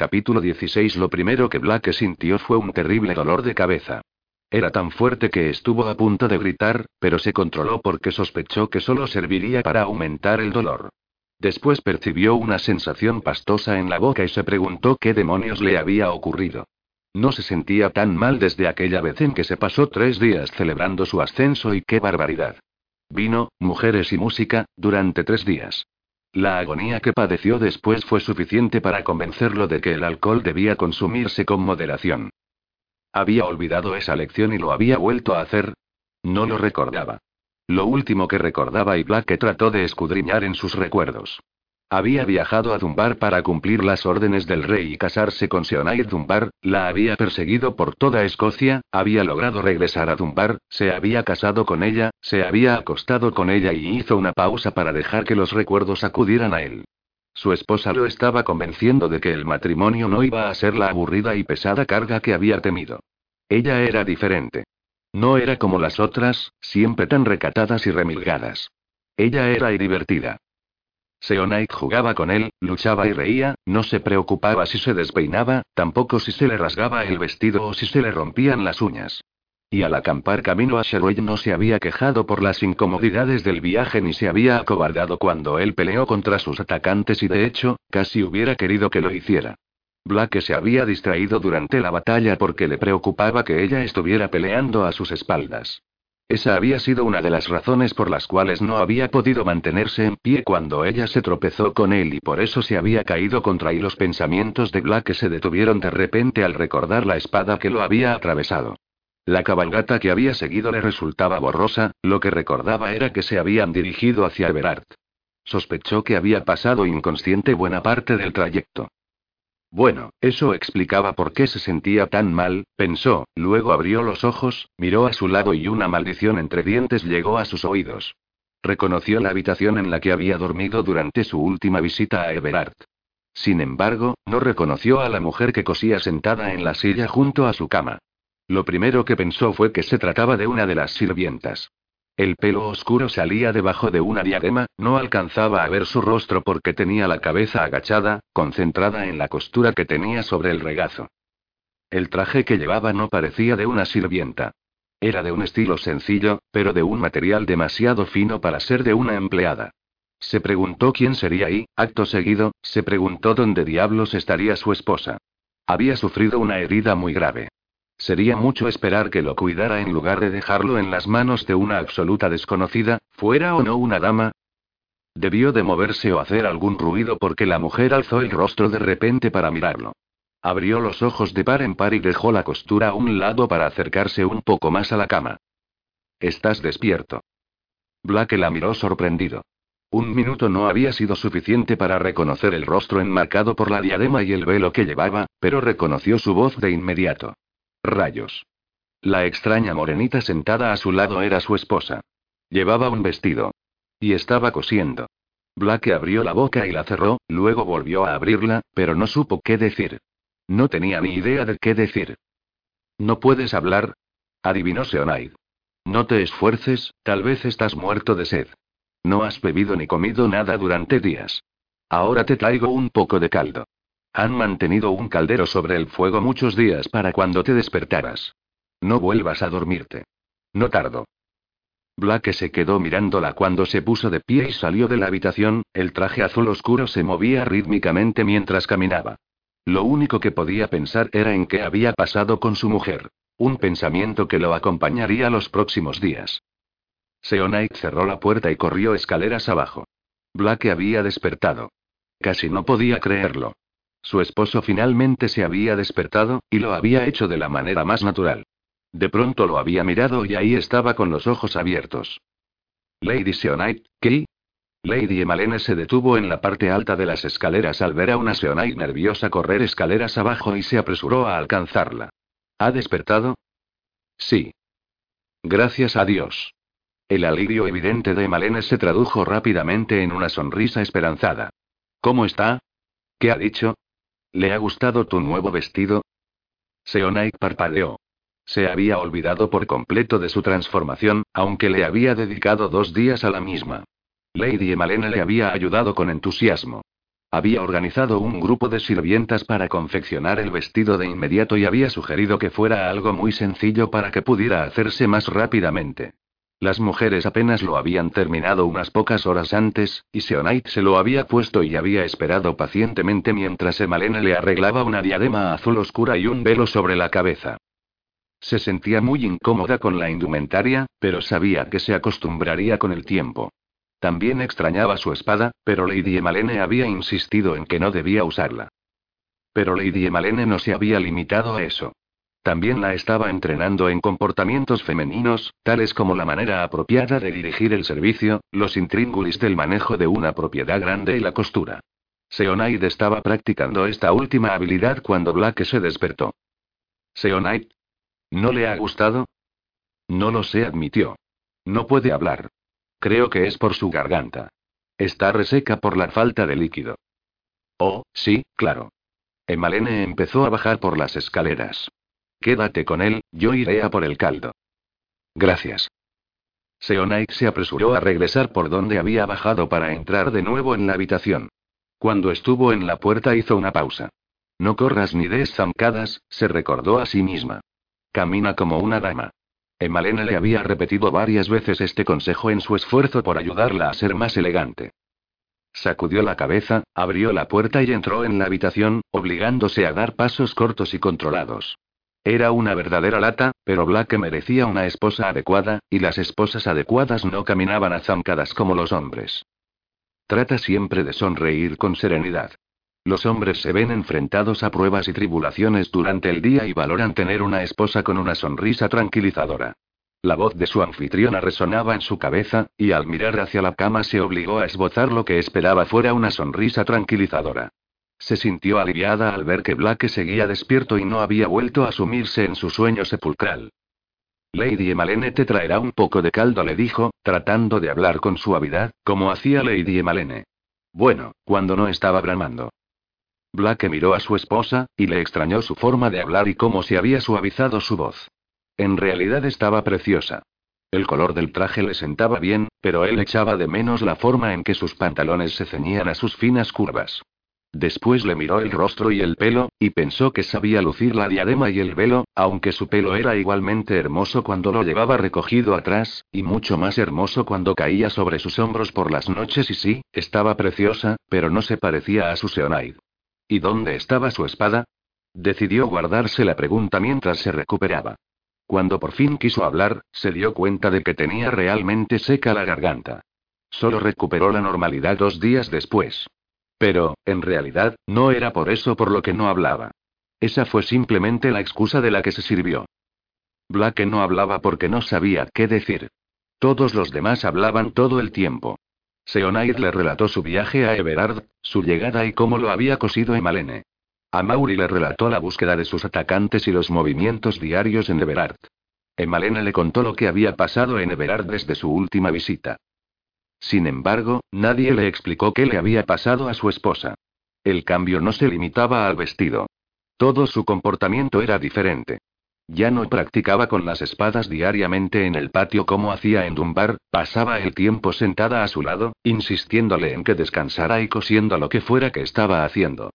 Capítulo 16 Lo primero que Black sintió fue un terrible dolor de cabeza. Era tan fuerte que estuvo a punto de gritar, pero se controló porque sospechó que solo serviría para aumentar el dolor. Después percibió una sensación pastosa en la boca y se preguntó qué demonios le había ocurrido. No se sentía tan mal desde aquella vez en que se pasó tres días celebrando su ascenso y qué barbaridad. Vino, mujeres y música, durante tres días. La agonía que padeció después fue suficiente para convencerlo de que el alcohol debía consumirse con moderación. Había olvidado esa lección y lo había vuelto a hacer. No lo recordaba. Lo último que recordaba y Black trató de escudriñar en sus recuerdos. Había viajado a Dunbar para cumplir las órdenes del rey y casarse con Seonaid Dunbar, la había perseguido por toda Escocia, había logrado regresar a Dunbar, se había casado con ella, se había acostado con ella y hizo una pausa para dejar que los recuerdos acudieran a él. Su esposa lo estaba convenciendo de que el matrimonio no iba a ser la aburrida y pesada carga que había temido. Ella era diferente. No era como las otras, siempre tan recatadas y remilgadas. Ella era y divertida. Seonite jugaba con él, luchaba y reía, no se preocupaba si se despeinaba, tampoco si se le rasgaba el vestido o si se le rompían las uñas. Y al acampar camino a Sherwood no se había quejado por las incomodidades del viaje ni se había acobardado cuando él peleó contra sus atacantes y de hecho, casi hubiera querido que lo hiciera. Black se había distraído durante la batalla porque le preocupaba que ella estuviera peleando a sus espaldas. Esa había sido una de las razones por las cuales no había podido mantenerse en pie cuando ella se tropezó con él y por eso se había caído contra y los pensamientos de Black se detuvieron de repente al recordar la espada que lo había atravesado. La cabalgata que había seguido le resultaba borrosa, lo que recordaba era que se habían dirigido hacia Everard. Sospechó que había pasado inconsciente buena parte del trayecto. Bueno, eso explicaba por qué se sentía tan mal, pensó, luego abrió los ojos, miró a su lado y una maldición entre dientes llegó a sus oídos. Reconoció la habitación en la que había dormido durante su última visita a Everard. Sin embargo, no reconoció a la mujer que cosía sentada en la silla junto a su cama. Lo primero que pensó fue que se trataba de una de las sirvientas. El pelo oscuro salía debajo de una diadema, no alcanzaba a ver su rostro porque tenía la cabeza agachada, concentrada en la costura que tenía sobre el regazo. El traje que llevaba no parecía de una sirvienta. Era de un estilo sencillo, pero de un material demasiado fino para ser de una empleada. Se preguntó quién sería y, acto seguido, se preguntó dónde diablos estaría su esposa. Había sufrido una herida muy grave. Sería mucho esperar que lo cuidara en lugar de dejarlo en las manos de una absoluta desconocida, fuera o no una dama. Debió de moverse o hacer algún ruido porque la mujer alzó el rostro de repente para mirarlo. Abrió los ojos de par en par y dejó la costura a un lado para acercarse un poco más a la cama. Estás despierto. Black la miró sorprendido. Un minuto no había sido suficiente para reconocer el rostro enmarcado por la diadema y el velo que llevaba, pero reconoció su voz de inmediato. Rayos. La extraña morenita sentada a su lado era su esposa. Llevaba un vestido. Y estaba cosiendo. Black abrió la boca y la cerró, luego volvió a abrirla, pero no supo qué decir. No tenía ni idea de qué decir. ¿No puedes hablar? Adivinó Seonaid. No te esfuerces, tal vez estás muerto de sed. No has bebido ni comido nada durante días. Ahora te traigo un poco de caldo. Han mantenido un caldero sobre el fuego muchos días para cuando te despertaras. No vuelvas a dormirte. No tardo. Black se quedó mirándola cuando se puso de pie y salió de la habitación, el traje azul oscuro se movía rítmicamente mientras caminaba. Lo único que podía pensar era en qué había pasado con su mujer. Un pensamiento que lo acompañaría los próximos días. Seonite cerró la puerta y corrió escaleras abajo. Black había despertado. Casi no podía creerlo. Su esposo finalmente se había despertado, y lo había hecho de la manera más natural. De pronto lo había mirado y ahí estaba con los ojos abiertos. Lady Seonite, ¿qué? Lady Emalene se detuvo en la parte alta de las escaleras al ver a una Seonite nerviosa correr escaleras abajo y se apresuró a alcanzarla. ¿Ha despertado? Sí. Gracias a Dios. El alivio evidente de Emalene se tradujo rápidamente en una sonrisa esperanzada. ¿Cómo está? ¿Qué ha dicho? ¿Le ha gustado tu nuevo vestido? Seonaik parpadeó. Se había olvidado por completo de su transformación, aunque le había dedicado dos días a la misma. Lady Emalena le había ayudado con entusiasmo. Había organizado un grupo de sirvientas para confeccionar el vestido de inmediato y había sugerido que fuera algo muy sencillo para que pudiera hacerse más rápidamente. Las mujeres apenas lo habían terminado unas pocas horas antes, y Seonite se lo había puesto y había esperado pacientemente mientras Emalene le arreglaba una diadema azul oscura y un velo sobre la cabeza. Se sentía muy incómoda con la indumentaria, pero sabía que se acostumbraría con el tiempo. También extrañaba su espada, pero Lady Emalene había insistido en que no debía usarla. Pero Lady Emalene no se había limitado a eso. También la estaba entrenando en comportamientos femeninos, tales como la manera apropiada de dirigir el servicio, los intríngulis del manejo de una propiedad grande y la costura. Seonaid estaba practicando esta última habilidad cuando Black se despertó. Seonaid. ¿No le ha gustado? No lo sé, admitió. No puede hablar. Creo que es por su garganta. Está reseca por la falta de líquido. Oh, sí, claro. Emalene empezó a bajar por las escaleras. Quédate con él, yo iré a por el caldo. Gracias. Seonaik se apresuró a regresar por donde había bajado para entrar de nuevo en la habitación. Cuando estuvo en la puerta hizo una pausa. No corras ni des zancadas, se recordó a sí misma. Camina como una dama. Emalene le había repetido varias veces este consejo en su esfuerzo por ayudarla a ser más elegante. Sacudió la cabeza, abrió la puerta y entró en la habitación, obligándose a dar pasos cortos y controlados. Era una verdadera lata, pero Black merecía una esposa adecuada, y las esposas adecuadas no caminaban a zancadas como los hombres. Trata siempre de sonreír con serenidad. Los hombres se ven enfrentados a pruebas y tribulaciones durante el día y valoran tener una esposa con una sonrisa tranquilizadora. La voz de su anfitriona resonaba en su cabeza, y al mirar hacia la cama se obligó a esbozar lo que esperaba fuera una sonrisa tranquilizadora. Se sintió aliviada al ver que Black seguía despierto y no había vuelto a sumirse en su sueño sepulcral. Lady Emalene te traerá un poco de caldo, le dijo, tratando de hablar con suavidad, como hacía Lady Emalene. Bueno, cuando no estaba bramando. Black miró a su esposa, y le extrañó su forma de hablar y cómo se había suavizado su voz. En realidad estaba preciosa. El color del traje le sentaba bien, pero él echaba de menos la forma en que sus pantalones se ceñían a sus finas curvas. Después le miró el rostro y el pelo, y pensó que sabía lucir la diadema y el velo, aunque su pelo era igualmente hermoso cuando lo llevaba recogido atrás, y mucho más hermoso cuando caía sobre sus hombros por las noches y sí, estaba preciosa, pero no se parecía a su Seonaid. ¿Y dónde estaba su espada? Decidió guardarse la pregunta mientras se recuperaba. Cuando por fin quiso hablar, se dio cuenta de que tenía realmente seca la garganta. Solo recuperó la normalidad dos días después. Pero, en realidad, no era por eso por lo que no hablaba. Esa fue simplemente la excusa de la que se sirvió. Black no hablaba porque no sabía qué decir. Todos los demás hablaban todo el tiempo. Seonaid le relató su viaje a Everard, su llegada y cómo lo había cosido Emalene. A Mauri le relató la búsqueda de sus atacantes y los movimientos diarios en Everard. Emalene le contó lo que había pasado en Everard desde su última visita. Sin embargo, nadie le explicó qué le había pasado a su esposa. El cambio no se limitaba al vestido. Todo su comportamiento era diferente. Ya no practicaba con las espadas diariamente en el patio como hacía en Dunbar, pasaba el tiempo sentada a su lado, insistiéndole en que descansara y cosiendo lo que fuera que estaba haciendo.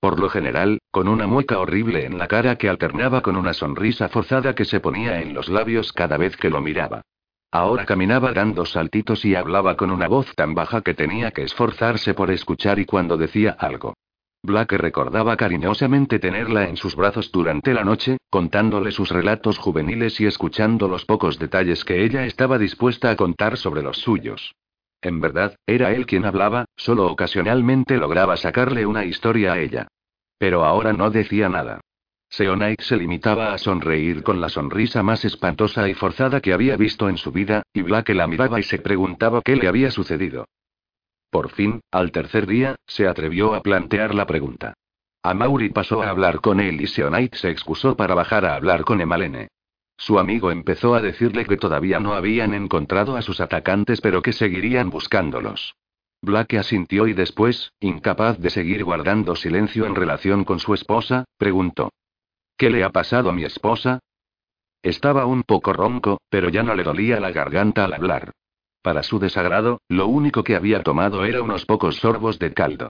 Por lo general, con una mueca horrible en la cara que alternaba con una sonrisa forzada que se ponía en los labios cada vez que lo miraba. Ahora caminaba dando saltitos y hablaba con una voz tan baja que tenía que esforzarse por escuchar y cuando decía algo. Black recordaba cariñosamente tenerla en sus brazos durante la noche, contándole sus relatos juveniles y escuchando los pocos detalles que ella estaba dispuesta a contar sobre los suyos. En verdad, era él quien hablaba, solo ocasionalmente lograba sacarle una historia a ella. Pero ahora no decía nada. Seonaik se limitaba a sonreír con la sonrisa más espantosa y forzada que había visto en su vida, y Black la miraba y se preguntaba qué le había sucedido. Por fin, al tercer día, se atrevió a plantear la pregunta. Amaury pasó a hablar con él y Seonite se excusó para bajar a hablar con Emalene. Su amigo empezó a decirle que todavía no habían encontrado a sus atacantes pero que seguirían buscándolos. Black asintió y después, incapaz de seguir guardando silencio en relación con su esposa, preguntó. ¿Qué le ha pasado a mi esposa? Estaba un poco ronco, pero ya no le dolía la garganta al hablar. Para su desagrado, lo único que había tomado era unos pocos sorbos de caldo.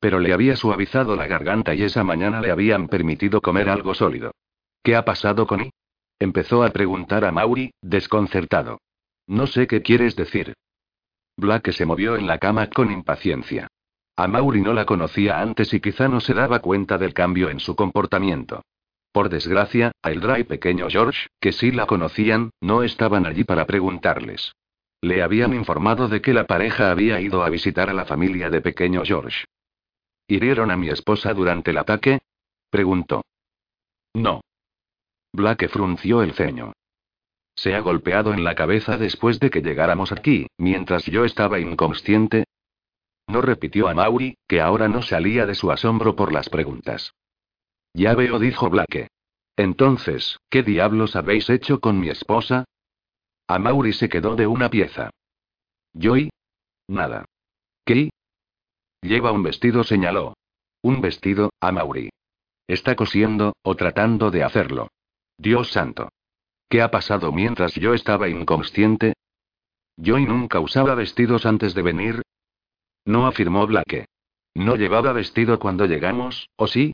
Pero le había suavizado la garganta y esa mañana le habían permitido comer algo sólido. ¿Qué ha pasado con I? Empezó a preguntar a Mauri, desconcertado. No sé qué quieres decir. Black se movió en la cama con impaciencia. A Mauri no la conocía antes y quizá no se daba cuenta del cambio en su comportamiento. Por desgracia, Aildra y pequeño George, que sí la conocían, no estaban allí para preguntarles. Le habían informado de que la pareja había ido a visitar a la familia de pequeño George. ¿Hirieron a mi esposa durante el ataque? preguntó. No. Black frunció el ceño. Se ha golpeado en la cabeza después de que llegáramos aquí, mientras yo estaba inconsciente. No repitió a Mauri, que ahora no salía de su asombro por las preguntas. Ya veo, dijo Blake. Entonces, ¿qué diablos habéis hecho con mi esposa? A se quedó de una pieza. ¿Joy? Nada. ¿Qué? Lleva un vestido, señaló. Un vestido, a. Está cosiendo, o tratando de hacerlo. Dios santo. ¿Qué ha pasado mientras yo estaba inconsciente? Joy nunca usaba vestidos antes de venir. No afirmó Blake. ¿No llevaba vestido cuando llegamos, o sí?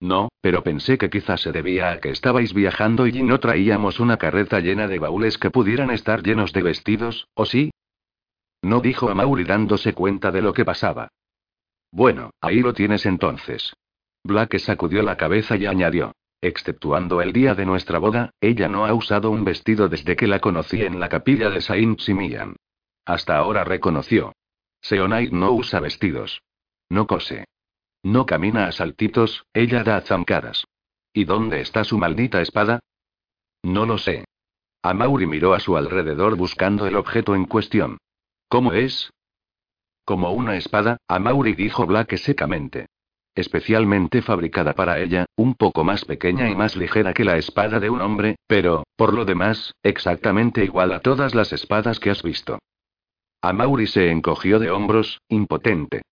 No, pero pensé que quizás se debía a que estabais viajando y no traíamos una carreta llena de baúles que pudieran estar llenos de vestidos, ¿o sí? No dijo a Mauri dándose cuenta de lo que pasaba. Bueno, ahí lo tienes entonces. Black sacudió la cabeza y añadió. Exceptuando el día de nuestra boda, ella no ha usado un vestido desde que la conocí en la capilla de Saint Simian. Hasta ahora reconoció. Seonai no usa vestidos. No cose. No camina a saltitos, ella da zancadas. ¿Y dónde está su maldita espada? No lo sé. Amauri miró a su alrededor buscando el objeto en cuestión. ¿Cómo es? Como una espada, Amauri dijo Black secamente. Especialmente fabricada para ella, un poco más pequeña y más ligera que la espada de un hombre, pero, por lo demás, exactamente igual a todas las espadas que has visto. Amauri se encogió de hombros, impotente.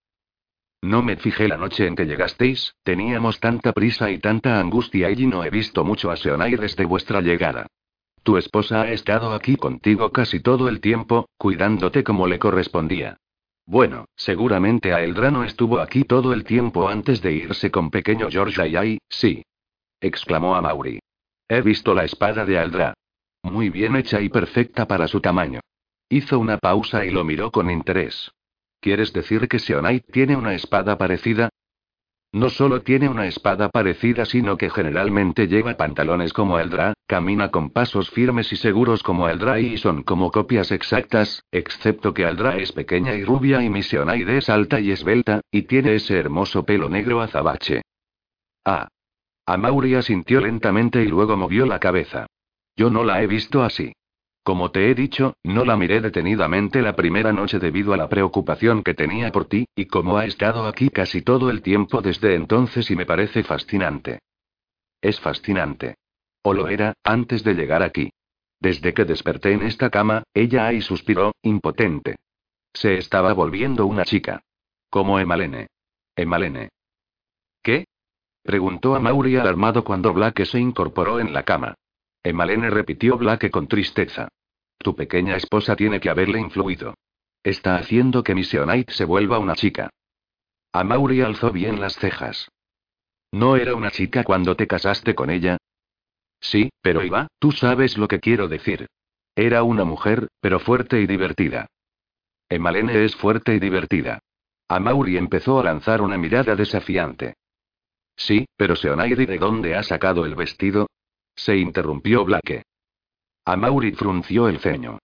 No me fijé la noche en que llegasteis, teníamos tanta prisa y tanta angustia y no he visto mucho a Seonai desde vuestra llegada. Tu esposa ha estado aquí contigo casi todo el tiempo, cuidándote como le correspondía. Bueno, seguramente Aeldra no estuvo aquí todo el tiempo antes de irse con pequeño George Ayay, sí. exclamó a. He visto la espada de Aeldra. Muy bien hecha y perfecta para su tamaño. Hizo una pausa y lo miró con interés. ¿Quieres decir que Seonai tiene una espada parecida? No solo tiene una espada parecida, sino que generalmente lleva pantalones como Eldra, camina con pasos firmes y seguros como Eldra y son como copias exactas, excepto que Eldra es pequeña y rubia y mi Seonaide es alta y esbelta, y tiene ese hermoso pelo negro azabache. Ah. Amaury sintió lentamente y luego movió la cabeza. Yo no la he visto así. Como te he dicho, no la miré detenidamente la primera noche debido a la preocupación que tenía por ti, y como ha estado aquí casi todo el tiempo desde entonces y me parece fascinante. Es fascinante. O lo era, antes de llegar aquí. Desde que desperté en esta cama, ella ahí suspiró, impotente. Se estaba volviendo una chica. Como Emalene. Emalene. ¿Qué? preguntó a Mauri alarmado cuando Black se incorporó en la cama. Emalene repitió Black con tristeza. Tu pequeña esposa tiene que haberle influido. Está haciendo que Missionite se vuelva una chica. Amaury alzó bien las cejas. ¿No era una chica cuando te casaste con ella? Sí, pero Iba, tú sabes lo que quiero decir. Era una mujer, pero fuerte y divertida. Emalene es fuerte y divertida. Amaury empezó a lanzar una mirada desafiante. Sí, pero Seonairi, ¿de dónde ha sacado el vestido? Se interrumpió Blake. Amaury frunció el ceño.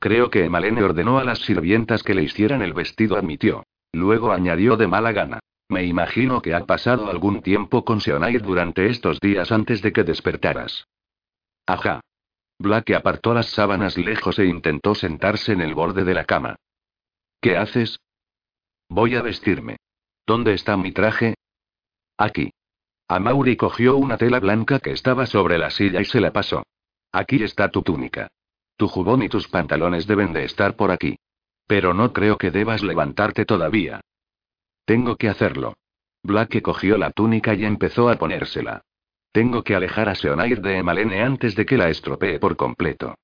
Creo que Emalene ordenó a las sirvientas que le hicieran el vestido, admitió. Luego añadió de mala gana. Me imagino que ha pasado algún tiempo con Seonair durante estos días antes de que despertaras. Ajá. Blake apartó las sábanas lejos e intentó sentarse en el borde de la cama. ¿Qué haces? Voy a vestirme. ¿Dónde está mi traje? Aquí. Amaury cogió una tela blanca que estaba sobre la silla y se la pasó. Aquí está tu túnica. Tu jubón y tus pantalones deben de estar por aquí. Pero no creo que debas levantarte todavía. Tengo que hacerlo. Blake cogió la túnica y empezó a ponérsela. Tengo que alejar a Seonair de Emalene antes de que la estropee por completo.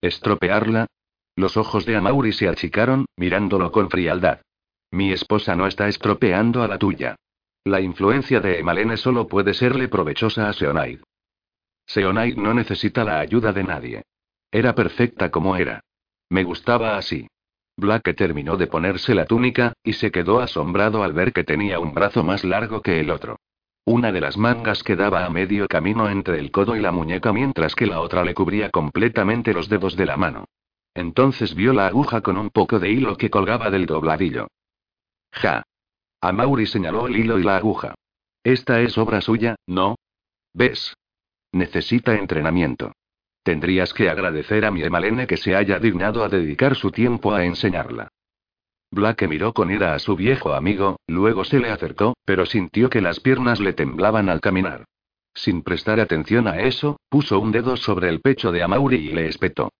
¿Estropearla? Los ojos de Amaury se achicaron, mirándolo con frialdad. Mi esposa no está estropeando a la tuya. La influencia de Emalene solo puede serle provechosa a Seonaid. Seonaid no necesita la ayuda de nadie. Era perfecta como era. Me gustaba así. Blake terminó de ponerse la túnica, y se quedó asombrado al ver que tenía un brazo más largo que el otro. Una de las mangas quedaba a medio camino entre el codo y la muñeca mientras que la otra le cubría completamente los dedos de la mano. Entonces vio la aguja con un poco de hilo que colgaba del dobladillo. Ja. Mauri señaló el hilo y la aguja. Esta es obra suya, ¿no? ¿Ves? Necesita entrenamiento. Tendrías que agradecer a mi Emalene que se haya dignado a dedicar su tiempo a enseñarla. Blake miró con ira a su viejo amigo, luego se le acercó, pero sintió que las piernas le temblaban al caminar. Sin prestar atención a eso, puso un dedo sobre el pecho de Amauri y le espetó.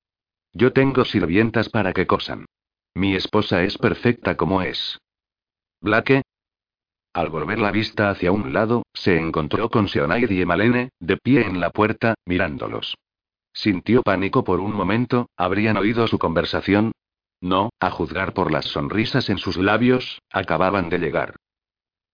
Yo tengo sirvientas para que cosan. Mi esposa es perfecta como es. Blake. Al volver la vista hacia un lado, se encontró con Seonaid y Emalene, de pie en la puerta, mirándolos. Sintió pánico por un momento, ¿habrían oído su conversación? No, a juzgar por las sonrisas en sus labios, acababan de llegar.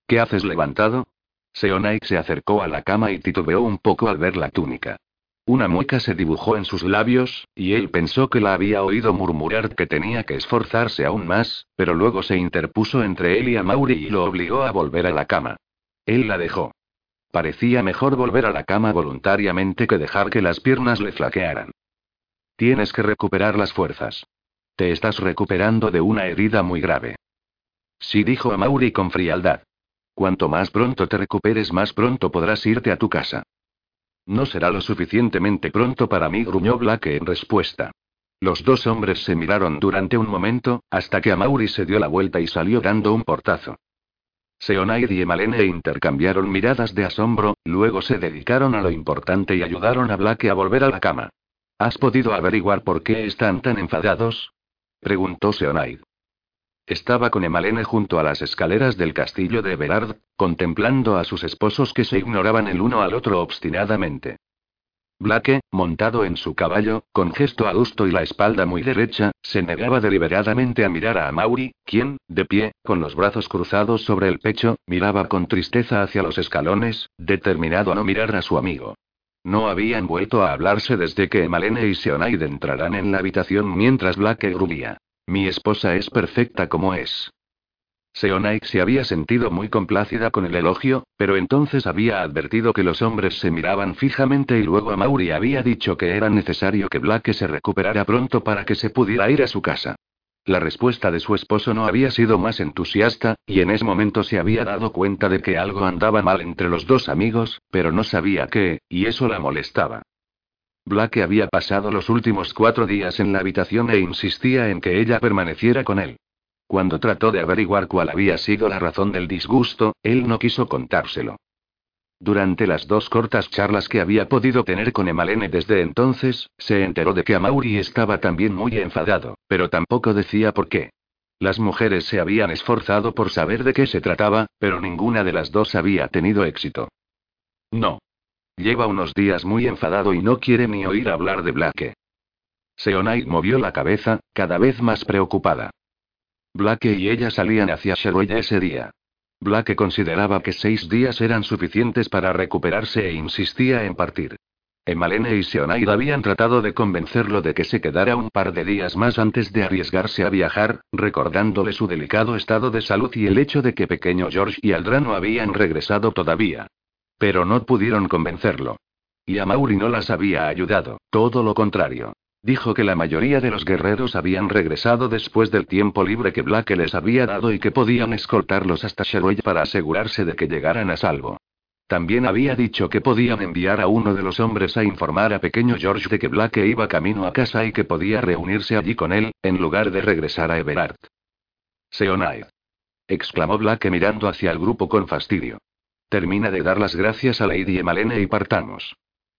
¿Qué haces levantado? Seonaid se acercó a la cama y titubeó un poco al ver la túnica. Una mueca se dibujó en sus labios, y él pensó que la había oído murmurar que tenía que esforzarse aún más, pero luego se interpuso entre él y a Mauri y lo obligó a volver a la cama. Él la dejó. Parecía mejor volver a la cama voluntariamente que dejar que las piernas le flaquearan. Tienes que recuperar las fuerzas. Te estás recuperando de una herida muy grave. Sí dijo a Mauri con frialdad. Cuanto más pronto te recuperes, más pronto podrás irte a tu casa. No será lo suficientemente pronto para mí, gruñó Blake en respuesta. Los dos hombres se miraron durante un momento, hasta que Amaury se dio la vuelta y salió dando un portazo. Seonaid y Emalene intercambiaron miradas de asombro, luego se dedicaron a lo importante y ayudaron a Blake a volver a la cama. ¿Has podido averiguar por qué están tan enfadados? preguntó Seonaid. Estaba con Emalene junto a las escaleras del castillo de Berard, contemplando a sus esposos que se ignoraban el uno al otro obstinadamente. Blake, montado en su caballo, con gesto adusto y la espalda muy derecha, se negaba deliberadamente a mirar a Mauri, quien, de pie, con los brazos cruzados sobre el pecho, miraba con tristeza hacia los escalones, determinado a no mirar a su amigo. No habían vuelto a hablarse desde que Emalene y Seonaid entraran en la habitación mientras Blake gruñía. Mi esposa es perfecta como es. Seonaik se había sentido muy complacida con el elogio, pero entonces había advertido que los hombres se miraban fijamente y luego Mauri había dicho que era necesario que Blake se recuperara pronto para que se pudiera ir a su casa. La respuesta de su esposo no había sido más entusiasta, y en ese momento se había dado cuenta de que algo andaba mal entre los dos amigos, pero no sabía qué, y eso la molestaba. Blake había pasado los últimos cuatro días en la habitación e insistía en que ella permaneciera con él. Cuando trató de averiguar cuál había sido la razón del disgusto, él no quiso contárselo. Durante las dos cortas charlas que había podido tener con Emalene desde entonces, se enteró de que Amaury estaba también muy enfadado, pero tampoco decía por qué. Las mujeres se habían esforzado por saber de qué se trataba, pero ninguna de las dos había tenido éxito. No, Lleva unos días muy enfadado y no quiere ni oír hablar de Blake. Seonaid movió la cabeza, cada vez más preocupada. Blake y ella salían hacia Sherwood ese día. Blake consideraba que seis días eran suficientes para recuperarse e insistía en partir. Emalene y Seonaid habían tratado de convencerlo de que se quedara un par de días más antes de arriesgarse a viajar, recordándole su delicado estado de salud y el hecho de que pequeño George y Aldra no habían regresado todavía. Pero no pudieron convencerlo. Y a Mauri no las había ayudado, todo lo contrario. Dijo que la mayoría de los guerreros habían regresado después del tiempo libre que Blake les había dado y que podían escoltarlos hasta Sherwood para asegurarse de que llegaran a salvo. También había dicho que podían enviar a uno de los hombres a informar a pequeño George de que Blake iba camino a casa y que podía reunirse allí con él, en lugar de regresar a Everard. Seonaid. exclamó Blake mirando hacia el grupo con fastidio. Termina de dar las gracias a Lady Emalene y partamos.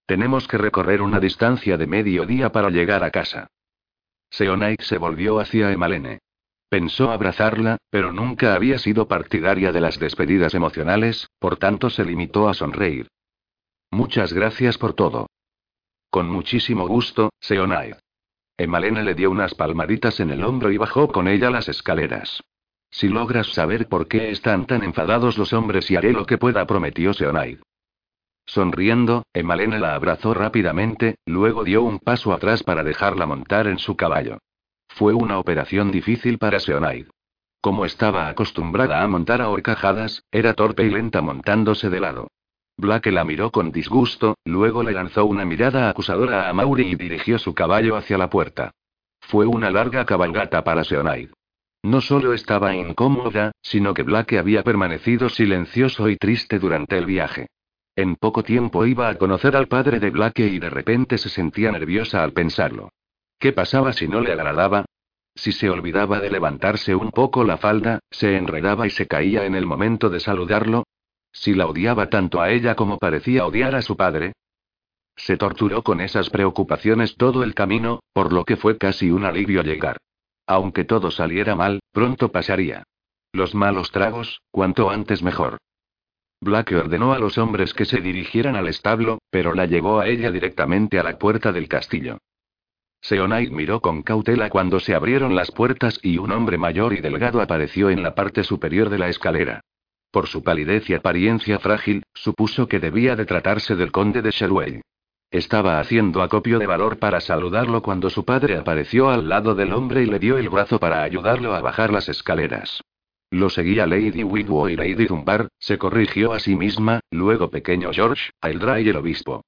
Tenemos que recorrer una distancia de medio día para llegar a casa. Seonaik se volvió hacia Emalene. Pensó abrazarla, pero nunca había sido partidaria de las despedidas emocionales, por tanto se limitó a sonreír. Muchas gracias por todo. Con muchísimo gusto, Seonaid. Emalene le dio unas palmaditas en el hombro y bajó con ella las escaleras. Si logras saber por qué están tan enfadados los hombres y haré lo que pueda, prometió Seonaid. Sonriendo, Emalene la abrazó rápidamente, luego dio un paso atrás para dejarla montar en su caballo. Fue una operación difícil para Seonaid. Como estaba acostumbrada a montar a horcajadas, era torpe y lenta montándose de lado. Blake la miró con disgusto, luego le lanzó una mirada acusadora a Mauri y dirigió su caballo hacia la puerta. Fue una larga cabalgata para Seonaid. No solo estaba incómoda, sino que Blake había permanecido silencioso y triste durante el viaje. En poco tiempo iba a conocer al padre de Blake y de repente se sentía nerviosa al pensarlo. ¿Qué pasaba si no le agradaba? Si se olvidaba de levantarse un poco la falda, se enredaba y se caía en el momento de saludarlo. Si la odiaba tanto a ella como parecía odiar a su padre. Se torturó con esas preocupaciones todo el camino, por lo que fue casi un alivio llegar. Aunque todo saliera mal, pronto pasaría. Los malos tragos, cuanto antes mejor. Blake ordenó a los hombres que se dirigieran al establo, pero la llevó a ella directamente a la puerta del castillo. Seonaid miró con cautela cuando se abrieron las puertas y un hombre mayor y delgado apareció en la parte superior de la escalera. Por su palidez y apariencia frágil, supuso que debía de tratarse del conde de Sherway. Estaba haciendo acopio de valor para saludarlo cuando su padre apareció al lado del hombre y le dio el brazo para ayudarlo a bajar las escaleras. Lo seguía Lady Whitwo y Lady Dunbar, se corrigió a sí misma, luego pequeño George, Aildra y el obispo.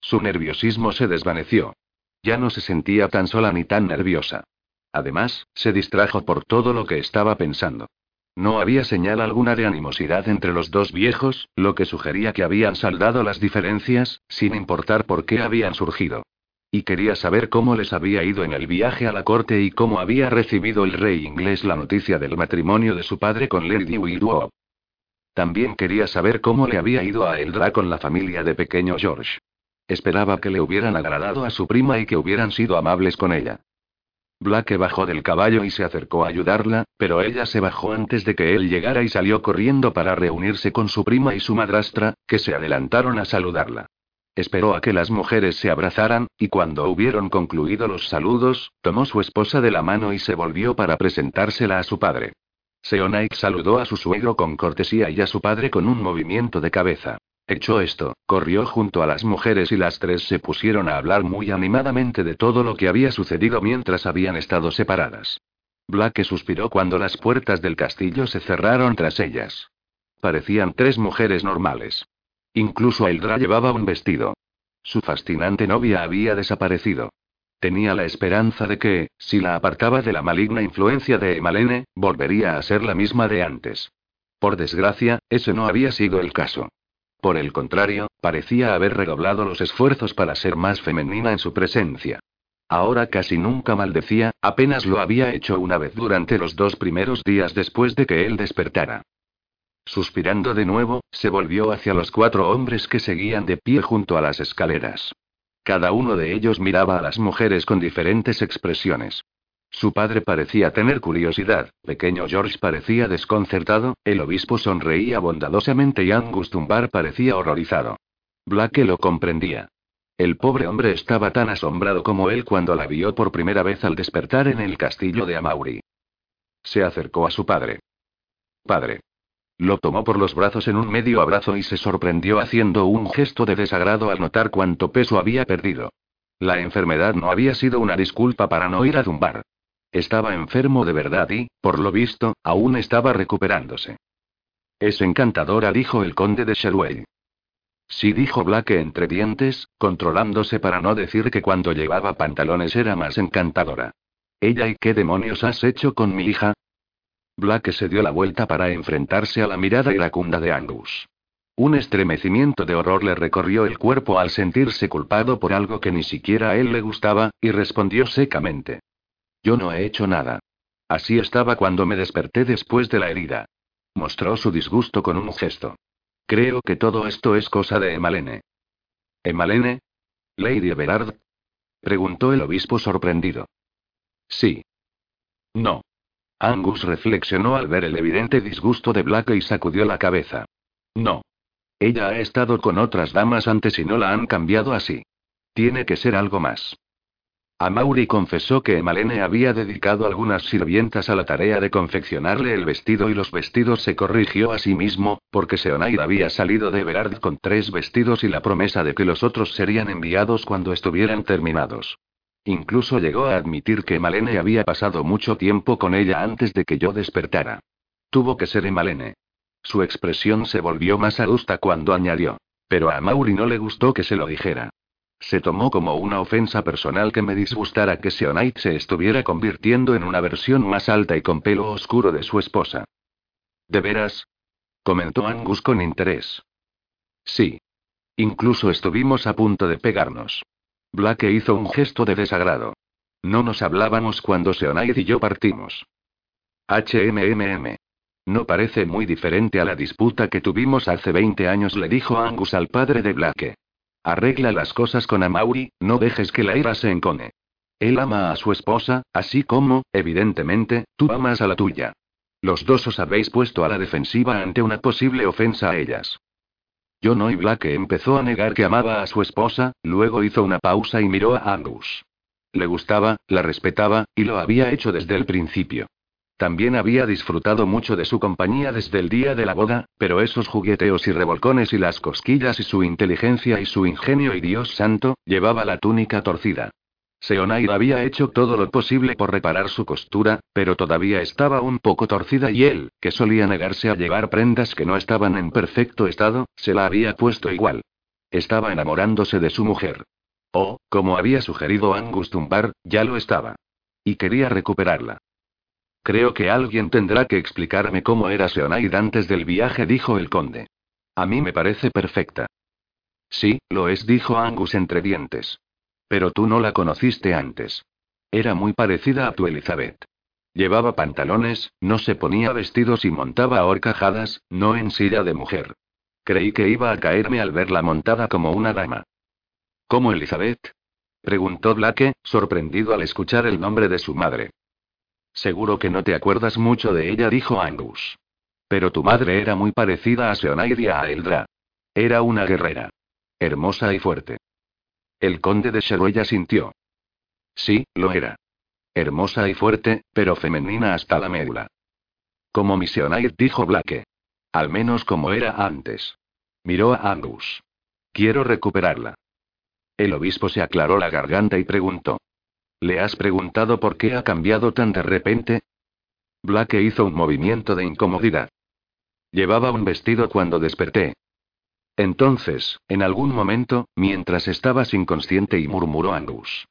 Su nerviosismo se desvaneció. Ya no se sentía tan sola ni tan nerviosa. Además, se distrajo por todo lo que estaba pensando. No había señal alguna de animosidad entre los dos viejos, lo que sugería que habían saldado las diferencias, sin importar por qué habían surgido. Y quería saber cómo les había ido en el viaje a la corte y cómo había recibido el rey inglés la noticia del matrimonio de su padre con Lady Widow. También quería saber cómo le había ido a Eldra con la familia de pequeño George. Esperaba que le hubieran agradado a su prima y que hubieran sido amables con ella. Blake bajó del caballo y se acercó a ayudarla, pero ella se bajó antes de que él llegara y salió corriendo para reunirse con su prima y su madrastra, que se adelantaron a saludarla. Esperó a que las mujeres se abrazaran, y cuando hubieron concluido los saludos, tomó su esposa de la mano y se volvió para presentársela a su padre. Seonaik saludó a su suegro con cortesía y a su padre con un movimiento de cabeza. Hecho esto, corrió junto a las mujeres y las tres se pusieron a hablar muy animadamente de todo lo que había sucedido mientras habían estado separadas. Blake suspiró cuando las puertas del castillo se cerraron tras ellas. Parecían tres mujeres normales. Incluso Eldra llevaba un vestido. Su fascinante novia había desaparecido. Tenía la esperanza de que, si la apartaba de la maligna influencia de Emalene, volvería a ser la misma de antes. Por desgracia, ese no había sido el caso. Por el contrario, parecía haber redoblado los esfuerzos para ser más femenina en su presencia. Ahora casi nunca maldecía, apenas lo había hecho una vez durante los dos primeros días después de que él despertara. Suspirando de nuevo, se volvió hacia los cuatro hombres que seguían de pie junto a las escaleras. Cada uno de ellos miraba a las mujeres con diferentes expresiones. Su padre parecía tener curiosidad, pequeño George parecía desconcertado, el obispo sonreía bondadosamente y Angus Dunbar parecía horrorizado. Blake lo comprendía. El pobre hombre estaba tan asombrado como él cuando la vio por primera vez al despertar en el castillo de Amaury. Se acercó a su padre. Padre. Lo tomó por los brazos en un medio abrazo y se sorprendió haciendo un gesto de desagrado al notar cuánto peso había perdido. La enfermedad no había sido una disculpa para no ir a Dunbar. Estaba enfermo de verdad y, por lo visto, aún estaba recuperándose. Es encantadora, dijo el conde de Sherway. Sí, dijo Blake entre dientes, controlándose para no decir que cuando llevaba pantalones era más encantadora. ¿Ella y qué demonios has hecho con mi hija? Blake se dio la vuelta para enfrentarse a la mirada iracunda de Angus. Un estremecimiento de horror le recorrió el cuerpo al sentirse culpado por algo que ni siquiera a él le gustaba, y respondió secamente. Yo no he hecho nada. Así estaba cuando me desperté después de la herida. Mostró su disgusto con un gesto. Creo que todo esto es cosa de Emalene. ¿Emalene? ¿Lady Everard? Preguntó el obispo sorprendido. Sí. No. Angus reflexionó al ver el evidente disgusto de Black y sacudió la cabeza. No. Ella ha estado con otras damas antes y no la han cambiado así. Tiene que ser algo más. Amaury confesó que Malene había dedicado algunas sirvientas a la tarea de confeccionarle el vestido y los vestidos se corrigió a sí mismo, porque Seonaid había salido de Berard con tres vestidos y la promesa de que los otros serían enviados cuando estuvieran terminados. Incluso llegó a admitir que Malene había pasado mucho tiempo con ella antes de que yo despertara. Tuvo que ser Malene. Su expresión se volvió más adusta cuando añadió. Pero a Mauri no le gustó que se lo dijera. Se tomó como una ofensa personal que me disgustara que Seonite se estuviera convirtiendo en una versión más alta y con pelo oscuro de su esposa. ¿De veras? comentó Angus con interés. Sí. Incluso estuvimos a punto de pegarnos. Blake hizo un gesto de desagrado. No nos hablábamos cuando Seonite y yo partimos. HMMM. No parece muy diferente a la disputa que tuvimos hace 20 años, le dijo Angus al padre de Blake. Arregla las cosas con Amaury, no dejes que la ira se encone. Él ama a su esposa, así como, evidentemente, tú amas a la tuya. Los dos os habéis puesto a la defensiva ante una posible ofensa a ellas. Yo no y Blake empezó a negar que amaba a su esposa, luego hizo una pausa y miró a Angus. Le gustaba, la respetaba, y lo había hecho desde el principio. También había disfrutado mucho de su compañía desde el día de la boda, pero esos jugueteos y revolcones y las cosquillas y su inteligencia y su ingenio y Dios santo, llevaba la túnica torcida. Seonair había hecho todo lo posible por reparar su costura, pero todavía estaba un poco torcida y él, que solía negarse a llevar prendas que no estaban en perfecto estado, se la había puesto igual. Estaba enamorándose de su mujer. O, como había sugerido Angus Tumbar, ya lo estaba. Y quería recuperarla. Creo que alguien tendrá que explicarme cómo era Seonaid antes del viaje, dijo el conde. A mí me parece perfecta. Sí, lo es, dijo Angus entre dientes. Pero tú no la conociste antes. Era muy parecida a tu Elizabeth. Llevaba pantalones, no se ponía vestidos y montaba a horcajadas, no en silla de mujer. Creí que iba a caerme al verla montada como una dama. ¿Cómo Elizabeth? preguntó Blake, sorprendido al escuchar el nombre de su madre. Seguro que no te acuerdas mucho de ella, dijo Angus. Pero tu madre era muy parecida a Seonaid y a Eldra. Era una guerrera. Hermosa y fuerte. El conde de Sheruella sintió. Sí, lo era. Hermosa y fuerte, pero femenina hasta la médula. Como mi Seonaid, dijo Blake. Al menos como era antes. Miró a Angus. Quiero recuperarla. El obispo se aclaró la garganta y preguntó. ¿Le has preguntado por qué ha cambiado tan de repente? Blake hizo un movimiento de incomodidad. Llevaba un vestido cuando desperté. Entonces, en algún momento, mientras estabas inconsciente y murmuró Angus.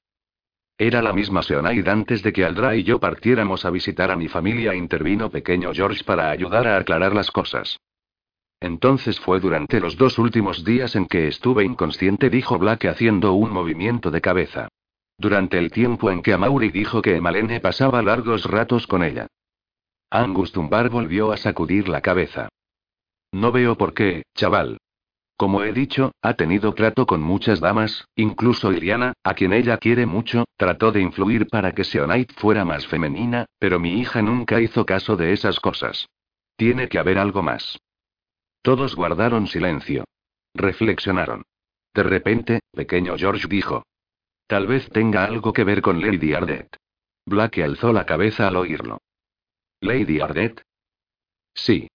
Era la misma Seonaid antes de que Aldra y yo partiéramos a visitar a mi familia, intervino pequeño George para ayudar a aclarar las cosas. Entonces fue durante los dos últimos días en que estuve inconsciente, dijo Blake haciendo un movimiento de cabeza. Durante el tiempo en que Amaury dijo que Malene pasaba largos ratos con ella. Angus Tumbar volvió a sacudir la cabeza. No veo por qué, chaval. Como he dicho, ha tenido trato con muchas damas, incluso Iriana, a quien ella quiere mucho, trató de influir para que Seonite fuera más femenina, pero mi hija nunca hizo caso de esas cosas. Tiene que haber algo más. Todos guardaron silencio. Reflexionaron. De repente, pequeño George dijo. Tal vez tenga algo que ver con Lady Ardet. Blake alzó la cabeza al oírlo. ¿Lady Ardet? Sí.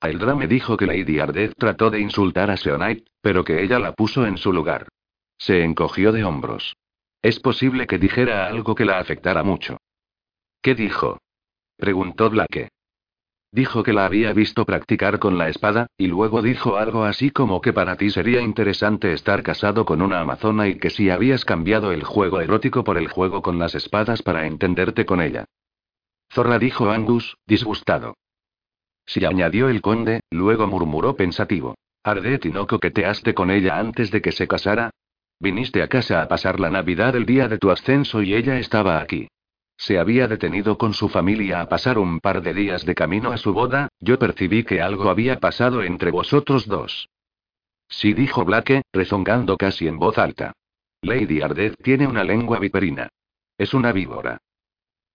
Aildra me dijo que Lady Ardet trató de insultar a Seonite, pero que ella la puso en su lugar. Se encogió de hombros. Es posible que dijera algo que la afectara mucho. ¿Qué dijo? preguntó Blake. Dijo que la había visto practicar con la espada, y luego dijo algo así como que para ti sería interesante estar casado con una amazona y que si habías cambiado el juego erótico por el juego con las espadas para entenderte con ella. Zorra dijo Angus, disgustado. Si añadió el conde, luego murmuró pensativo. Ardet y no coqueteaste con ella antes de que se casara. Viniste a casa a pasar la Navidad el día de tu ascenso y ella estaba aquí. Se había detenido con su familia a pasar un par de días de camino a su boda, yo percibí que algo había pasado entre vosotros dos. Sí, dijo Blake, rezongando casi en voz alta. Lady Ardet tiene una lengua viperina. Es una víbora.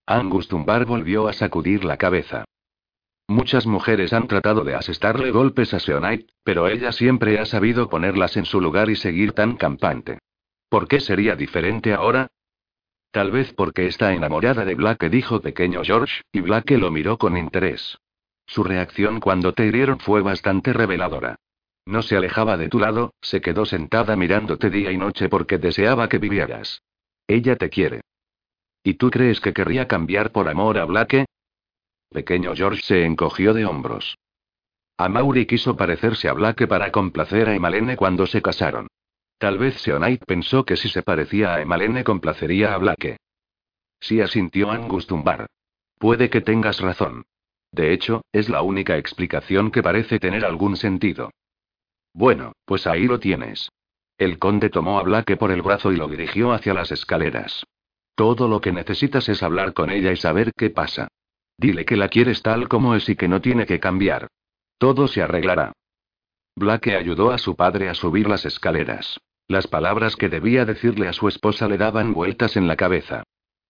Angus Tumbar volvió a sacudir la cabeza. Muchas mujeres han tratado de asestarle golpes a Seonite, pero ella siempre ha sabido ponerlas en su lugar y seguir tan campante. ¿Por qué sería diferente ahora? Tal vez porque está enamorada de Blake, dijo pequeño George, y Blake lo miró con interés. Su reacción cuando te hirieron fue bastante reveladora. No se alejaba de tu lado, se quedó sentada mirándote día y noche porque deseaba que vivieras. Ella te quiere. ¿Y tú crees que querría cambiar por amor a Blake? Pequeño George se encogió de hombros. Amaury quiso parecerse a Blake para complacer a Emalene cuando se casaron. Tal vez Seonite pensó que si se parecía a Emalene complacería a Blake. Sí asintió Angus Tumbar. Puede que tengas razón. De hecho, es la única explicación que parece tener algún sentido. Bueno, pues ahí lo tienes. El conde tomó a Blake por el brazo y lo dirigió hacia las escaleras. Todo lo que necesitas es hablar con ella y saber qué pasa. Dile que la quieres tal como es y que no tiene que cambiar. Todo se arreglará. Blake ayudó a su padre a subir las escaleras. Las palabras que debía decirle a su esposa le daban vueltas en la cabeza.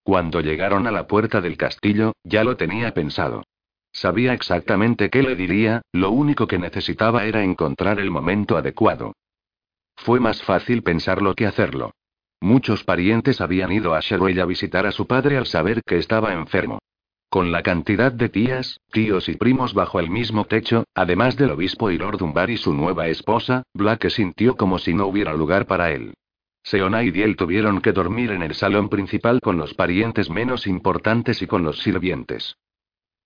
Cuando llegaron a la puerta del castillo, ya lo tenía pensado. Sabía exactamente qué le diría, lo único que necesitaba era encontrar el momento adecuado. Fue más fácil pensarlo que hacerlo. Muchos parientes habían ido a Sherwell a visitar a su padre al saber que estaba enfermo. Con la cantidad de tías, tíos y primos bajo el mismo techo, además del obispo y Lord Dunbar y su nueva esposa, Blake sintió como si no hubiera lugar para él. Seona y Diel tuvieron que dormir en el salón principal con los parientes menos importantes y con los sirvientes.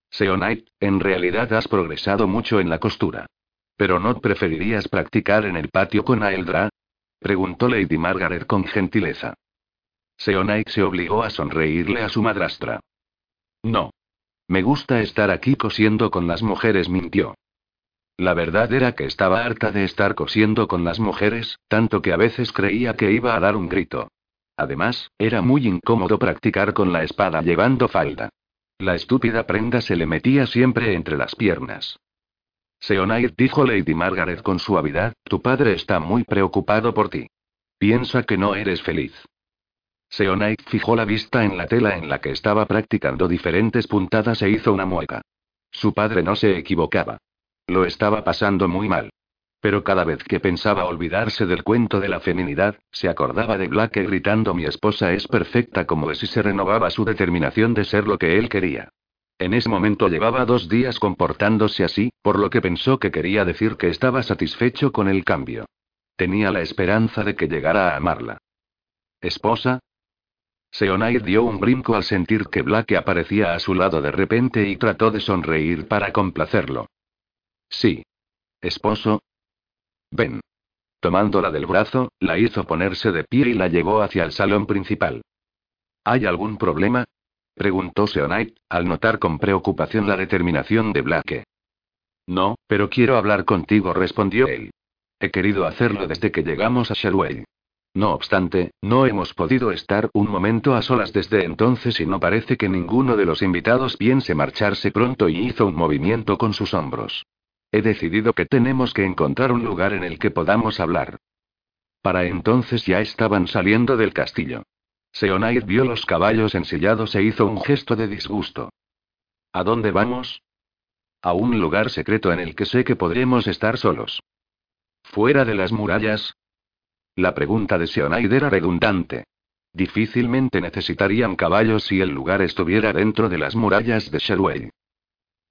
Seonite, en realidad has progresado mucho en la costura. ¿Pero no preferirías practicar en el patio con Aeldra? Preguntó Lady Margaret con gentileza. Seonite se obligó a sonreírle a su madrastra. No. Me gusta estar aquí cosiendo con las mujeres, mintió. La verdad era que estaba harta de estar cosiendo con las mujeres, tanto que a veces creía que iba a dar un grito. Además, era muy incómodo practicar con la espada llevando falda. La estúpida prenda se le metía siempre entre las piernas. Seonair dijo Lady Margaret con suavidad, tu padre está muy preocupado por ti. Piensa que no eres feliz. Seonite fijó la vista en la tela en la que estaba practicando diferentes puntadas e hizo una mueca. Su padre no se equivocaba. Lo estaba pasando muy mal. Pero cada vez que pensaba olvidarse del cuento de la feminidad, se acordaba de Blake gritando mi esposa es perfecta como si se renovaba su determinación de ser lo que él quería. En ese momento llevaba dos días comportándose así, por lo que pensó que quería decir que estaba satisfecho con el cambio. Tenía la esperanza de que llegara a amarla. ¿Esposa? Seonair dio un brinco al sentir que Blake aparecía a su lado de repente y trató de sonreír para complacerlo. Sí. Esposo. Ven. Tomándola del brazo, la hizo ponerse de pie y la llevó hacia el salón principal. ¿Hay algún problema? preguntó Seonite, al notar con preocupación la determinación de Blake. No, pero quiero hablar contigo, respondió él. He querido hacerlo desde que llegamos a Sherway. No obstante, no hemos podido estar un momento a solas desde entonces y no parece que ninguno de los invitados piense marcharse pronto y hizo un movimiento con sus hombros. He decidido que tenemos que encontrar un lugar en el que podamos hablar. Para entonces ya estaban saliendo del castillo. Seonaid vio los caballos ensillados e hizo un gesto de disgusto. ¿A dónde vamos? A un lugar secreto en el que sé que podremos estar solos. ¿Fuera de las murallas? La pregunta de Seonaid era redundante. Difícilmente necesitarían caballos si el lugar estuviera dentro de las murallas de Sherway.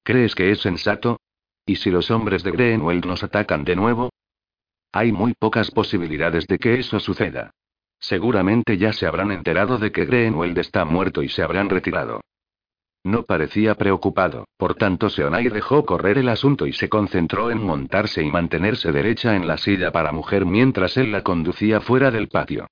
¿Crees que es sensato? ¿Y si los hombres de Greenwell nos atacan de nuevo? Hay muy pocas posibilidades de que eso suceda. Seguramente ya se habrán enterado de que Greenwell está muerto y se habrán retirado. No parecía preocupado, por tanto Seonai dejó correr el asunto y se concentró en montarse y mantenerse derecha en la silla para mujer mientras él la conducía fuera del patio.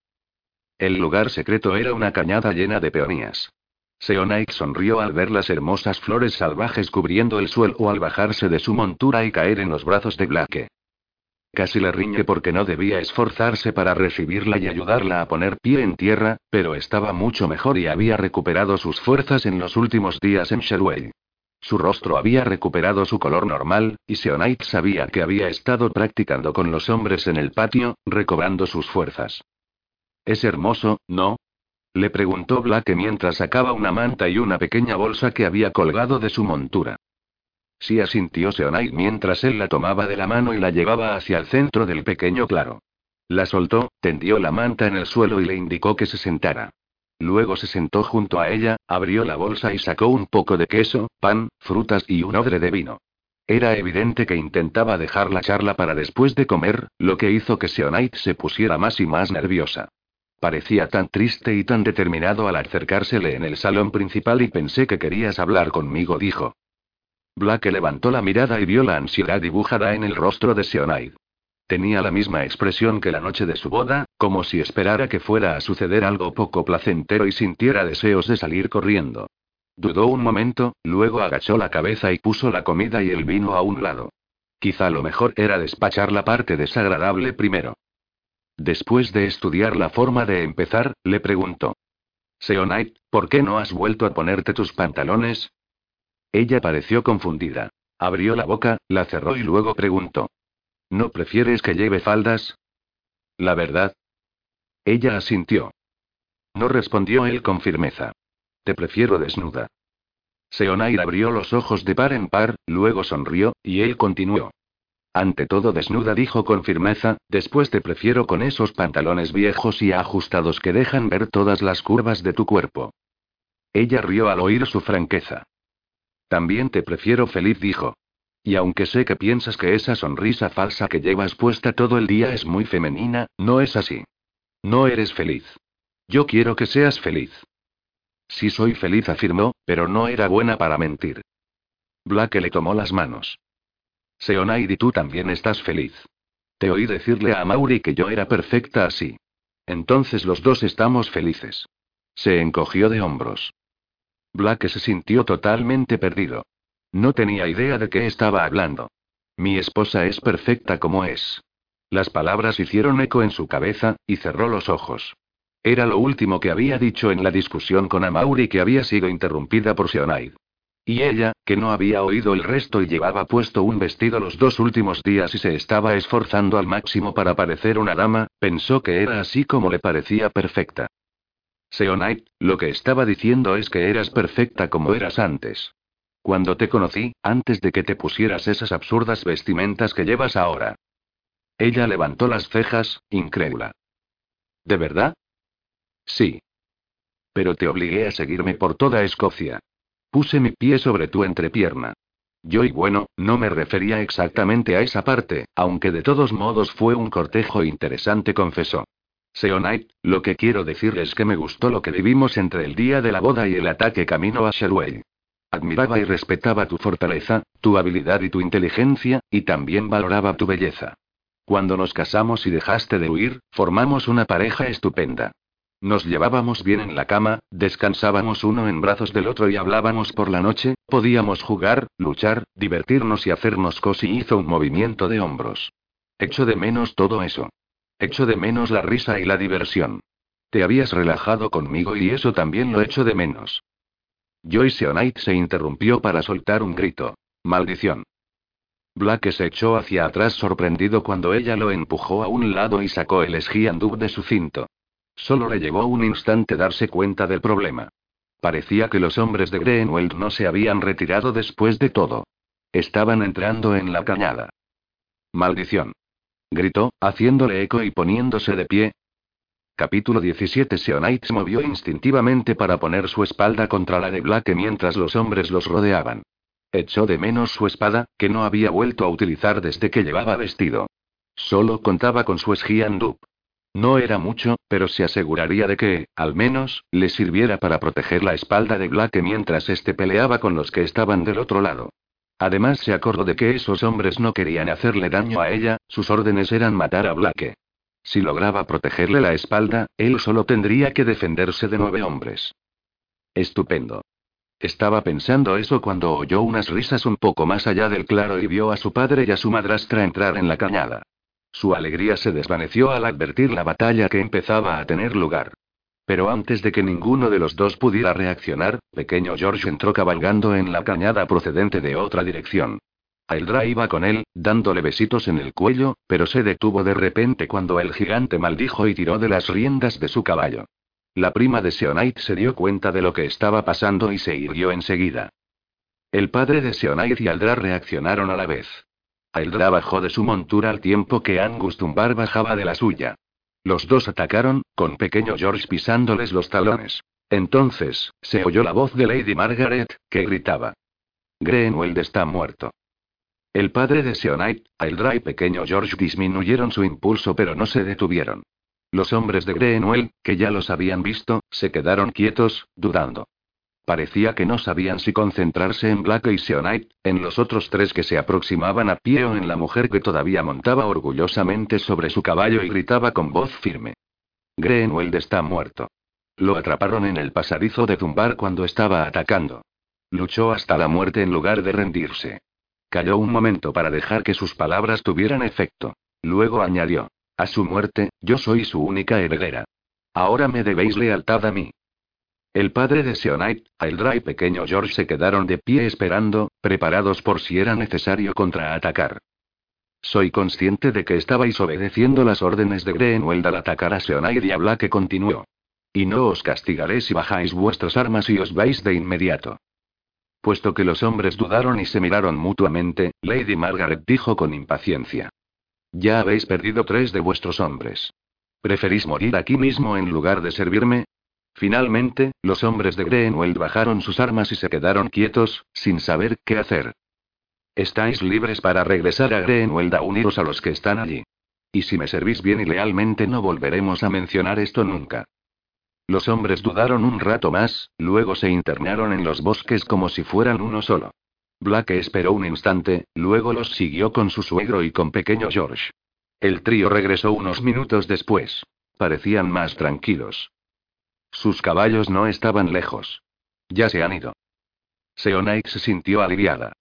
El lugar secreto era una cañada llena de peonías. Seonai sonrió al ver las hermosas flores salvajes cubriendo el suelo al bajarse de su montura y caer en los brazos de Blake. Casi le riñe porque no debía esforzarse para recibirla y ayudarla a poner pie en tierra, pero estaba mucho mejor y había recuperado sus fuerzas en los últimos días en Sherway. Su rostro había recuperado su color normal, y Seonite sabía que había estado practicando con los hombres en el patio, recobrando sus fuerzas. Es hermoso, ¿no? Le preguntó Blake mientras sacaba una manta y una pequeña bolsa que había colgado de su montura. Sí asintió Seonai mientras él la tomaba de la mano y la llevaba hacia el centro del pequeño claro. La soltó, tendió la manta en el suelo y le indicó que se sentara. luego se sentó junto a ella, abrió la bolsa y sacó un poco de queso, pan, frutas y un odre de vino. Era evidente que intentaba dejar la charla para después de comer, lo que hizo que Seonite se pusiera más y más nerviosa. Parecía tan triste y tan determinado al acercársele en el salón principal y pensé que querías hablar conmigo, dijo. Black levantó la mirada y vio la ansiedad dibujada en el rostro de Seonite. Tenía la misma expresión que la noche de su boda, como si esperara que fuera a suceder algo poco placentero y sintiera deseos de salir corriendo. Dudó un momento, luego agachó la cabeza y puso la comida y el vino a un lado. Quizá lo mejor era despachar la parte desagradable primero. Después de estudiar la forma de empezar, le preguntó. Seonite, ¿por qué no has vuelto a ponerte tus pantalones? Ella pareció confundida. Abrió la boca, la cerró y luego preguntó. ¿No prefieres que lleve faldas? La verdad. Ella asintió. No respondió él con firmeza. Te prefiero desnuda. Seonair abrió los ojos de par en par, luego sonrió, y él continuó. Ante todo desnuda dijo con firmeza, después te prefiero con esos pantalones viejos y ajustados que dejan ver todas las curvas de tu cuerpo. Ella rió al oír su franqueza. También te prefiero feliz dijo. Y aunque sé que piensas que esa sonrisa falsa que llevas puesta todo el día es muy femenina, no es así. No eres feliz. Yo quiero que seas feliz. Sí soy feliz, afirmó, pero no era buena para mentir. Black le tomó las manos. Seonaid tú también estás feliz. Te oí decirle a Mauri que yo era perfecta así. Entonces los dos estamos felices. Se encogió de hombros. Black se sintió totalmente perdido. No tenía idea de qué estaba hablando. Mi esposa es perfecta como es. Las palabras hicieron eco en su cabeza, y cerró los ojos. Era lo último que había dicho en la discusión con Amauri que había sido interrumpida por Sionaid. Y ella, que no había oído el resto y llevaba puesto un vestido los dos últimos días y se estaba esforzando al máximo para parecer una dama, pensó que era así como le parecía perfecta. Seonite, lo que estaba diciendo es que eras perfecta como eras antes. Cuando te conocí, antes de que te pusieras esas absurdas vestimentas que llevas ahora. Ella levantó las cejas, incrédula. ¿De verdad? Sí. Pero te obligué a seguirme por toda Escocia. Puse mi pie sobre tu entrepierna. Yo y bueno, no me refería exactamente a esa parte, aunque de todos modos fue un cortejo interesante, confesó. Seonite, lo que quiero decir es que me gustó lo que vivimos entre el día de la boda y el ataque camino a Sherway. Admiraba y respetaba tu fortaleza, tu habilidad y tu inteligencia, y también valoraba tu belleza. Cuando nos casamos y dejaste de huir, formamos una pareja estupenda. Nos llevábamos bien en la cama, descansábamos uno en brazos del otro y hablábamos por la noche, podíamos jugar, luchar, divertirnos y hacernos cosas y hizo un movimiento de hombros. Echo de menos todo eso. Echo de menos la risa y la diversión. Te habías relajado conmigo y eso también lo echo de menos. Joyce O'Night se interrumpió para soltar un grito. Maldición. Black se echó hacia atrás sorprendido cuando ella lo empujó a un lado y sacó el esgiandub de su cinto. Solo le llevó un instante darse cuenta del problema. Parecía que los hombres de Greenwald no se habían retirado después de todo. Estaban entrando en la cañada. Maldición. Gritó, haciéndole eco y poniéndose de pie, Capítulo 17 Seonite se movió instintivamente para poner su espalda contra la de Black mientras los hombres los rodeaban. Echó de menos su espada, que no había vuelto a utilizar desde que llevaba vestido. Solo contaba con su esgiandub. No era mucho, pero se aseguraría de que, al menos, le sirviera para proteger la espalda de Black mientras éste peleaba con los que estaban del otro lado. Además se acordó de que esos hombres no querían hacerle daño a ella, sus órdenes eran matar a Black. Si lograba protegerle la espalda, él solo tendría que defenderse de nueve hombres. Estupendo. Estaba pensando eso cuando oyó unas risas un poco más allá del claro y vio a su padre y a su madrastra entrar en la cañada. Su alegría se desvaneció al advertir la batalla que empezaba a tener lugar. Pero antes de que ninguno de los dos pudiera reaccionar, pequeño George entró cabalgando en la cañada procedente de otra dirección. Aildra iba con él, dándole besitos en el cuello, pero se detuvo de repente cuando el gigante maldijo y tiró de las riendas de su caballo. La prima de Seonite se dio cuenta de lo que estaba pasando y se irguió enseguida. El padre de Seonite y Aldra reaccionaron a la vez. Aildra bajó de su montura al tiempo que Angus Tumbar bajaba de la suya. Los dos atacaron, con pequeño George pisándoles los talones. Entonces, se oyó la voz de Lady Margaret, que gritaba. Greenwald está muerto. El padre de Seonite, Aildra y pequeño George disminuyeron su impulso pero no se detuvieron. Los hombres de Greenwell, que ya los habían visto, se quedaron quietos, dudando. Parecía que no sabían si concentrarse en Black y Seonite, en los otros tres que se aproximaban a pie o en la mujer que todavía montaba orgullosamente sobre su caballo y gritaba con voz firme. Greenwald está muerto. Lo atraparon en el pasadizo de Zumbar cuando estaba atacando. Luchó hasta la muerte en lugar de rendirse. Calló un momento para dejar que sus palabras tuvieran efecto. Luego añadió. A su muerte, yo soy su única heredera. Ahora me debéis lealtad a mí. El padre de Seonite, Aildra y pequeño George se quedaron de pie esperando, preparados por si era necesario contraatacar. Soy consciente de que estabais obedeciendo las órdenes de Greenwald al atacar a Seonite y a que continuó. Y no os castigaré si bajáis vuestras armas y os vais de inmediato. Puesto que los hombres dudaron y se miraron mutuamente, Lady Margaret dijo con impaciencia. Ya habéis perdido tres de vuestros hombres. ¿Preferís morir aquí mismo en lugar de servirme? Finalmente, los hombres de Greenwald bajaron sus armas y se quedaron quietos, sin saber qué hacer. Estáis libres para regresar a Greenwald a uniros a los que están allí. Y si me servís bien y lealmente no volveremos a mencionar esto nunca. Los hombres dudaron un rato más, luego se internaron en los bosques como si fueran uno solo. Black esperó un instante, luego los siguió con su suegro y con pequeño George. El trío regresó unos minutos después. Parecían más tranquilos. Sus caballos no estaban lejos. Ya se han ido. Seonaik se sintió aliviada.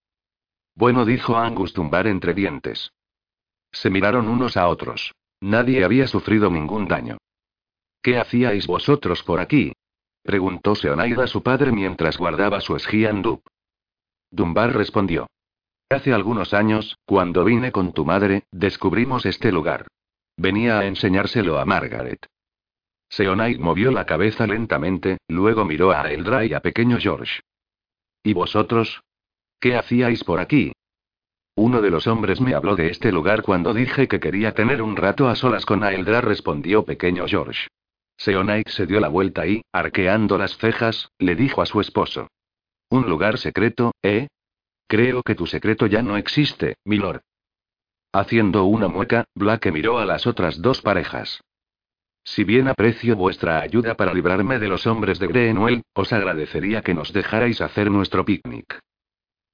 Bueno, dijo Angus tumbar entre dientes. Se miraron unos a otros. Nadie había sufrido ningún daño. ¿Qué hacíais vosotros por aquí? preguntó Seonaida a su padre mientras guardaba su Dup. Dunbar respondió. Hace algunos años, cuando vine con tu madre, descubrimos este lugar. Venía a enseñárselo a Margaret. Seonai movió la cabeza lentamente, luego miró a Eldra y a pequeño George. ¿Y vosotros? ¿Qué hacíais por aquí? Uno de los hombres me habló de este lugar cuando dije que quería tener un rato a solas con Aeldra, respondió pequeño George. Seonaik se dio la vuelta y, arqueando las cejas, le dijo a su esposo. ¿Un lugar secreto, eh? Creo que tu secreto ya no existe, milord. Haciendo una mueca, Black miró a las otras dos parejas. Si bien aprecio vuestra ayuda para librarme de los hombres de Greenwell, os agradecería que nos dejarais hacer nuestro picnic.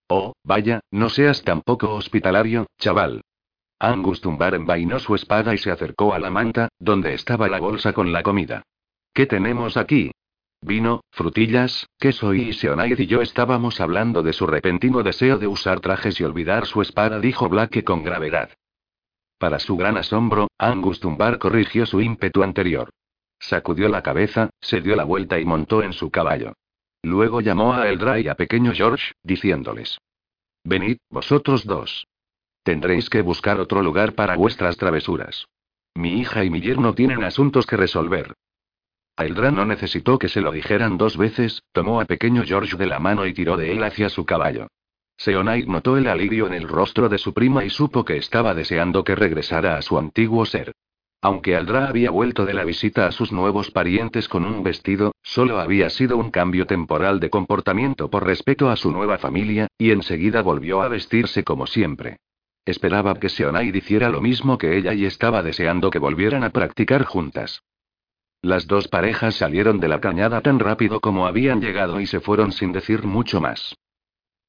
Oh, vaya, no seas tampoco hospitalario, chaval. Angus Tumbar envainó su espada y se acercó a la manta, donde estaba la bolsa con la comida. ¿Qué tenemos aquí? Vino, frutillas, queso y Seonaid y yo estábamos hablando de su repentino deseo de usar trajes y olvidar su espada, dijo Black con gravedad. Para su gran asombro, Angus Tumbar corrigió su ímpetu anterior. Sacudió la cabeza, se dio la vuelta y montó en su caballo. Luego llamó a Eldra y a pequeño George, diciéndoles: Venid, vosotros dos. Tendréis que buscar otro lugar para vuestras travesuras. Mi hija y mi yerno tienen asuntos que resolver. Eldra no necesitó que se lo dijeran dos veces, tomó a pequeño George de la mano y tiró de él hacia su caballo. Seonaid notó el alivio en el rostro de su prima y supo que estaba deseando que regresara a su antiguo ser. Aunque Aldra había vuelto de la visita a sus nuevos parientes con un vestido, solo había sido un cambio temporal de comportamiento por respeto a su nueva familia, y enseguida volvió a vestirse como siempre. Esperaba que Seonaid hiciera lo mismo que ella y estaba deseando que volvieran a practicar juntas. Las dos parejas salieron de la cañada tan rápido como habían llegado y se fueron sin decir mucho más.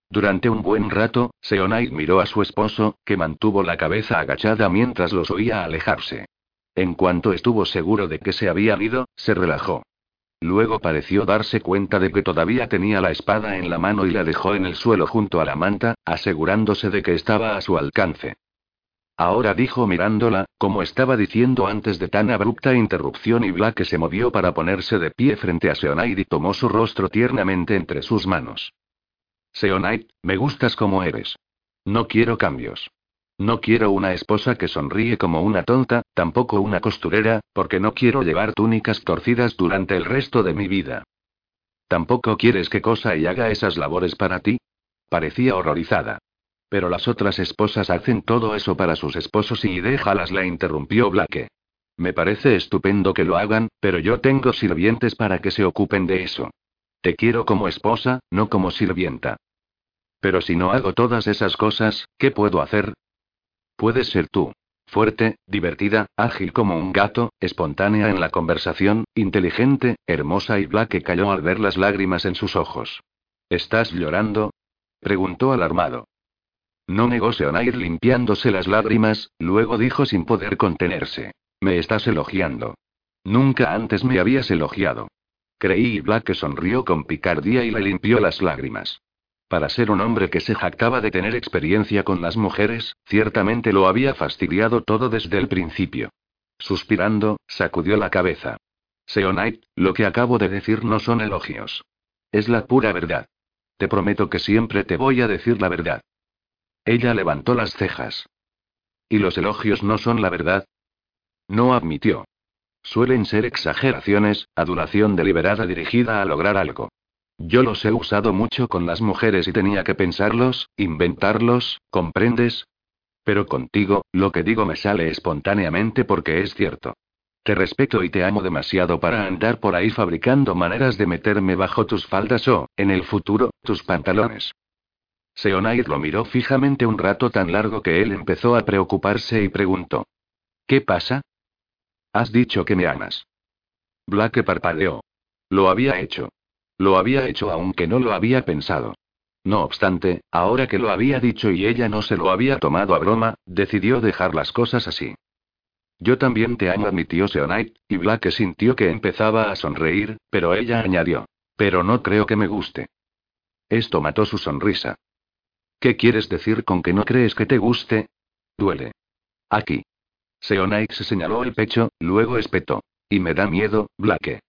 Durante un buen rato, Seonai miró a su esposo, que mantuvo la cabeza agachada mientras los oía alejarse. En cuanto estuvo seguro de que se habían ido, se relajó. Luego pareció darse cuenta de que todavía tenía la espada en la mano y la dejó en el suelo junto a la manta, asegurándose de que estaba a su alcance. Ahora dijo mirándola, como estaba diciendo antes de tan abrupta interrupción y Black se movió para ponerse de pie frente a Seonaid y tomó su rostro tiernamente entre sus manos. Me gustas como eres. No quiero cambios. No quiero una esposa que sonríe como una tonta, tampoco una costurera, porque no quiero llevar túnicas torcidas durante el resto de mi vida. ¿Tampoco quieres que cosa y haga esas labores para ti? Parecía horrorizada. Pero las otras esposas hacen todo eso para sus esposos y déjalas, la interrumpió Blake. Me parece estupendo que lo hagan, pero yo tengo sirvientes para que se ocupen de eso. Te quiero como esposa, no como sirvienta. Pero si no hago todas esas cosas, ¿qué puedo hacer? Puedes ser tú. Fuerte, divertida, ágil como un gato, espontánea en la conversación, inteligente, hermosa y Black cayó al ver las lágrimas en sus ojos. ¿Estás llorando? preguntó alarmado. No negó Seonair limpiándose las lágrimas, luego dijo sin poder contenerse. Me estás elogiando. Nunca antes me habías elogiado. Creí y Black sonrió con picardía y le limpió las lágrimas. Para ser un hombre que se jactaba de tener experiencia con las mujeres, ciertamente lo había fastidiado todo desde el principio. Suspirando, sacudió la cabeza. Seonite, lo que acabo de decir no son elogios. Es la pura verdad. Te prometo que siempre te voy a decir la verdad. Ella levantó las cejas. ¿Y los elogios no son la verdad? No admitió. Suelen ser exageraciones, adulación deliberada dirigida a lograr algo. Yo los he usado mucho con las mujeres y tenía que pensarlos, inventarlos, ¿comprendes? Pero contigo, lo que digo me sale espontáneamente porque es cierto. Te respeto y te amo demasiado para andar por ahí fabricando maneras de meterme bajo tus faldas o, en el futuro, tus pantalones. Seonair lo miró fijamente un rato tan largo que él empezó a preocuparse y preguntó. ¿Qué pasa? Has dicho que me amas. Blake parpadeó. Lo había hecho. Lo había hecho aunque no lo había pensado. No obstante, ahora que lo había dicho y ella no se lo había tomado a broma, decidió dejar las cosas así. Yo también te amo, admitió Seonite, y Blake sintió que empezaba a sonreír, pero ella añadió. Pero no creo que me guste. Esto mató su sonrisa. ¿Qué quieres decir con que no crees que te guste? Duele. Aquí. Seonite se señaló el pecho, luego espetó. Y me da miedo, Blake.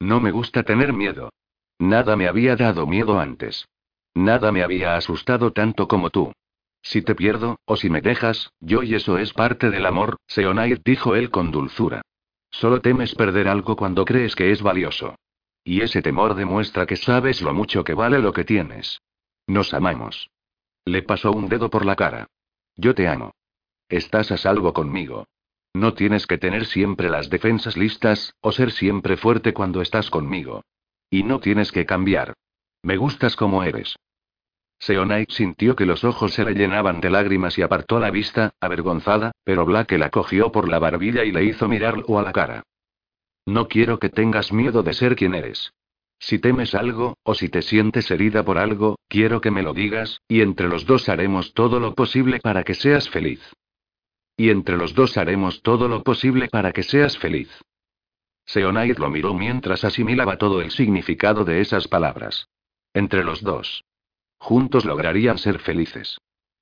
No me gusta tener miedo. Nada me había dado miedo antes. Nada me había asustado tanto como tú. Si te pierdo, o si me dejas, yo y eso es parte del amor, Seonite dijo él con dulzura. Solo temes perder algo cuando crees que es valioso. Y ese temor demuestra que sabes lo mucho que vale lo que tienes. Nos amamos. Le pasó un dedo por la cara. Yo te amo. Estás a salvo conmigo. No tienes que tener siempre las defensas listas, o ser siempre fuerte cuando estás conmigo. Y no tienes que cambiar. Me gustas como eres. Seonai sintió que los ojos se le llenaban de lágrimas y apartó la vista, avergonzada, pero Black la cogió por la barbilla y le hizo mirarlo a la cara. No quiero que tengas miedo de ser quien eres. Si temes algo, o si te sientes herida por algo, quiero que me lo digas, y entre los dos haremos todo lo posible para que seas feliz. Y entre los dos haremos todo lo posible para que seas feliz. Seonair lo miró mientras asimilaba todo el significado de esas palabras. Entre los dos. Juntos lograrían ser felices.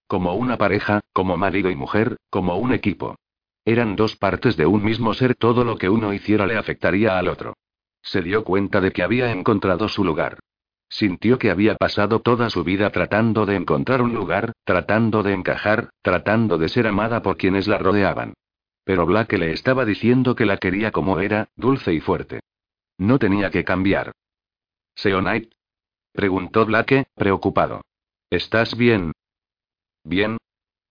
Como una pareja, como marido y mujer, como un equipo. Eran dos partes de un mismo ser, todo lo que uno hiciera le afectaría al otro. Se dio cuenta de que había encontrado su lugar. Sintió que había pasado toda su vida tratando de encontrar un lugar, tratando de encajar, tratando de ser amada por quienes la rodeaban. Pero Black le estaba diciendo que la quería como era, dulce y fuerte. No tenía que cambiar. ¿Seonite? preguntó Blake, preocupado. ¿Estás bien? ¿Bien?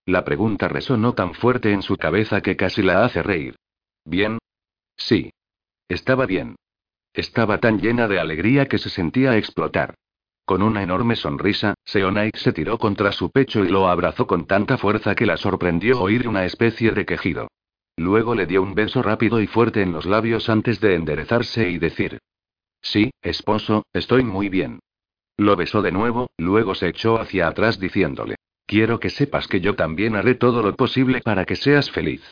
La pregunta resonó tan fuerte en su cabeza que casi la hace reír. ¿Bien? Sí. Estaba bien. Estaba tan llena de alegría que se sentía explotar. Con una enorme sonrisa, Seonaik se tiró contra su pecho y lo abrazó con tanta fuerza que la sorprendió oír una especie de quejido. Luego le dio un beso rápido y fuerte en los labios antes de enderezarse y decir. Sí, esposo, estoy muy bien. Lo besó de nuevo, luego se echó hacia atrás diciéndole. Quiero que sepas que yo también haré todo lo posible para que seas feliz.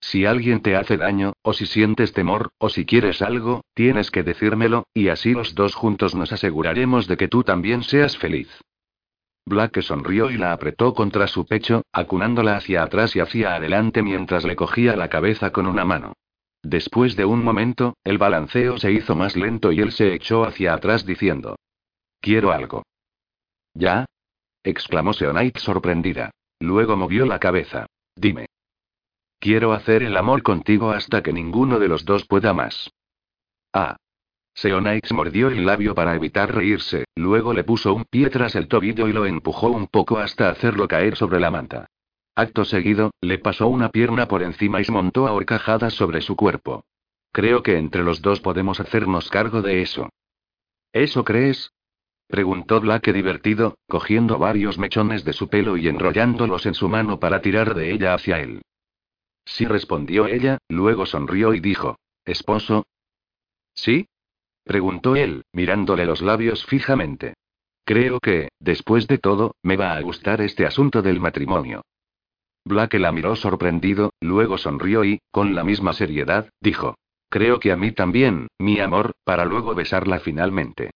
Si alguien te hace daño, o si sientes temor, o si quieres algo, tienes que decírmelo, y así los dos juntos nos aseguraremos de que tú también seas feliz. Black sonrió y la apretó contra su pecho, acunándola hacia atrás y hacia adelante mientras le cogía la cabeza con una mano. Después de un momento, el balanceo se hizo más lento y él se echó hacia atrás diciendo: Quiero algo. ¿Ya? exclamó Seonite sorprendida. Luego movió la cabeza. Dime. Quiero hacer el amor contigo hasta que ninguno de los dos pueda más. Ah. Seonaix mordió el labio para evitar reírse, luego le puso un pie tras el tobillo y lo empujó un poco hasta hacerlo caer sobre la manta. Acto seguido, le pasó una pierna por encima y se montó a horcajadas sobre su cuerpo. Creo que entre los dos podemos hacernos cargo de eso. ¿Eso crees? Preguntó Blake divertido, cogiendo varios mechones de su pelo y enrollándolos en su mano para tirar de ella hacia él. Sí respondió ella, luego sonrió y dijo, ¿Esposo? ¿Sí? Preguntó él, mirándole los labios fijamente. Creo que, después de todo, me va a gustar este asunto del matrimonio. Blake la miró sorprendido, luego sonrió y, con la misma seriedad, dijo. Creo que a mí también, mi amor, para luego besarla finalmente.